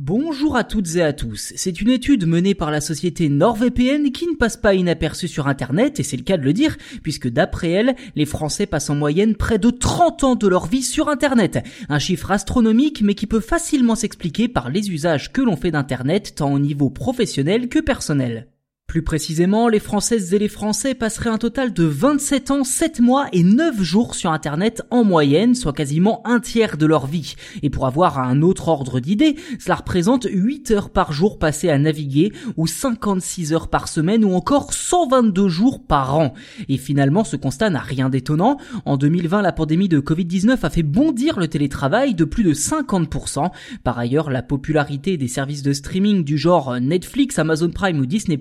Bonjour à toutes et à tous. C'est une étude menée par la société NordVPN qui ne passe pas inaperçue sur Internet, et c'est le cas de le dire, puisque d'après elle, les Français passent en moyenne près de 30 ans de leur vie sur Internet. Un chiffre astronomique, mais qui peut facilement s'expliquer par les usages que l'on fait d'Internet, tant au niveau professionnel que personnel. Plus précisément, les Françaises et les Français passeraient un total de 27 ans, 7 mois et 9 jours sur Internet en moyenne, soit quasiment un tiers de leur vie. Et pour avoir un autre ordre d'idée, cela représente 8 heures par jour passées à naviguer, ou 56 heures par semaine, ou encore 122 jours par an. Et finalement, ce constat n'a rien d'étonnant. En 2020, la pandémie de Covid-19 a fait bondir le télétravail de plus de 50%. Par ailleurs, la popularité des services de streaming du genre Netflix, Amazon Prime ou Disney+,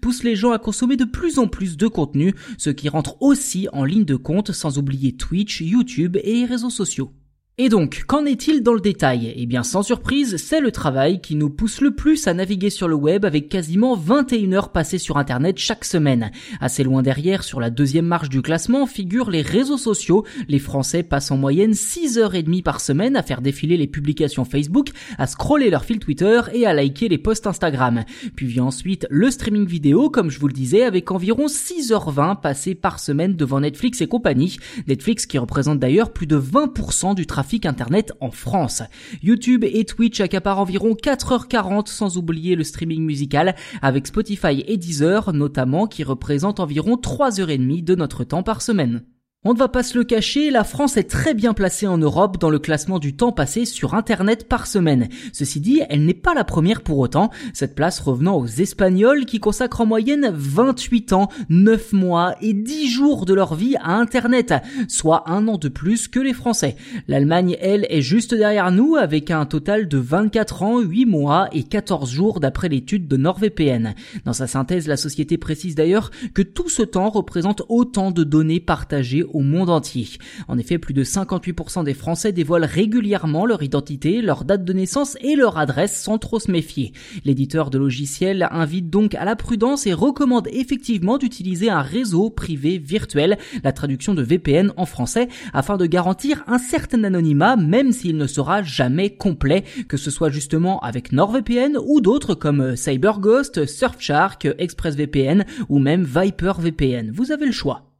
pousse les gens à consommer de plus en plus de contenu, ce qui rentre aussi en ligne de compte sans oublier Twitch, YouTube et les réseaux sociaux. Et donc, qu'en est-il dans le détail? Eh bien, sans surprise, c'est le travail qui nous pousse le plus à naviguer sur le web avec quasiment 21 heures passées sur Internet chaque semaine. Assez loin derrière, sur la deuxième marche du classement, figurent les réseaux sociaux. Les Français passent en moyenne 6 heures et demie par semaine à faire défiler les publications Facebook, à scroller leur fil Twitter et à liker les posts Instagram. Puis vient ensuite le streaming vidéo, comme je vous le disais, avec environ 6h20 passées par semaine devant Netflix et compagnie. Netflix qui représente d'ailleurs plus de 20% du travail internet en France. YouTube et Twitch accaparent environ 4h40 sans oublier le streaming musical avec Spotify et Deezer notamment qui représentent environ 3h30 de notre temps par semaine. On ne va pas se le cacher, la France est très bien placée en Europe dans le classement du temps passé sur Internet par semaine. Ceci dit, elle n'est pas la première pour autant, cette place revenant aux Espagnols qui consacrent en moyenne 28 ans, 9 mois et 10 jours de leur vie à Internet, soit un an de plus que les Français. L'Allemagne, elle, est juste derrière nous avec un total de 24 ans, 8 mois et 14 jours d'après l'étude de NordVPN. Dans sa synthèse, la société précise d'ailleurs que tout ce temps représente autant de données partagées au monde entier. En effet, plus de 58% des Français dévoilent régulièrement leur identité, leur date de naissance et leur adresse sans trop se méfier. L'éditeur de logiciels invite donc à la prudence et recommande effectivement d'utiliser un réseau privé virtuel, la traduction de VPN en français, afin de garantir un certain anonymat même s'il ne sera jamais complet, que ce soit justement avec NordVPN ou d'autres comme CyberGhost, Surfshark, ExpressVPN ou même ViperVPN. Vous avez le choix.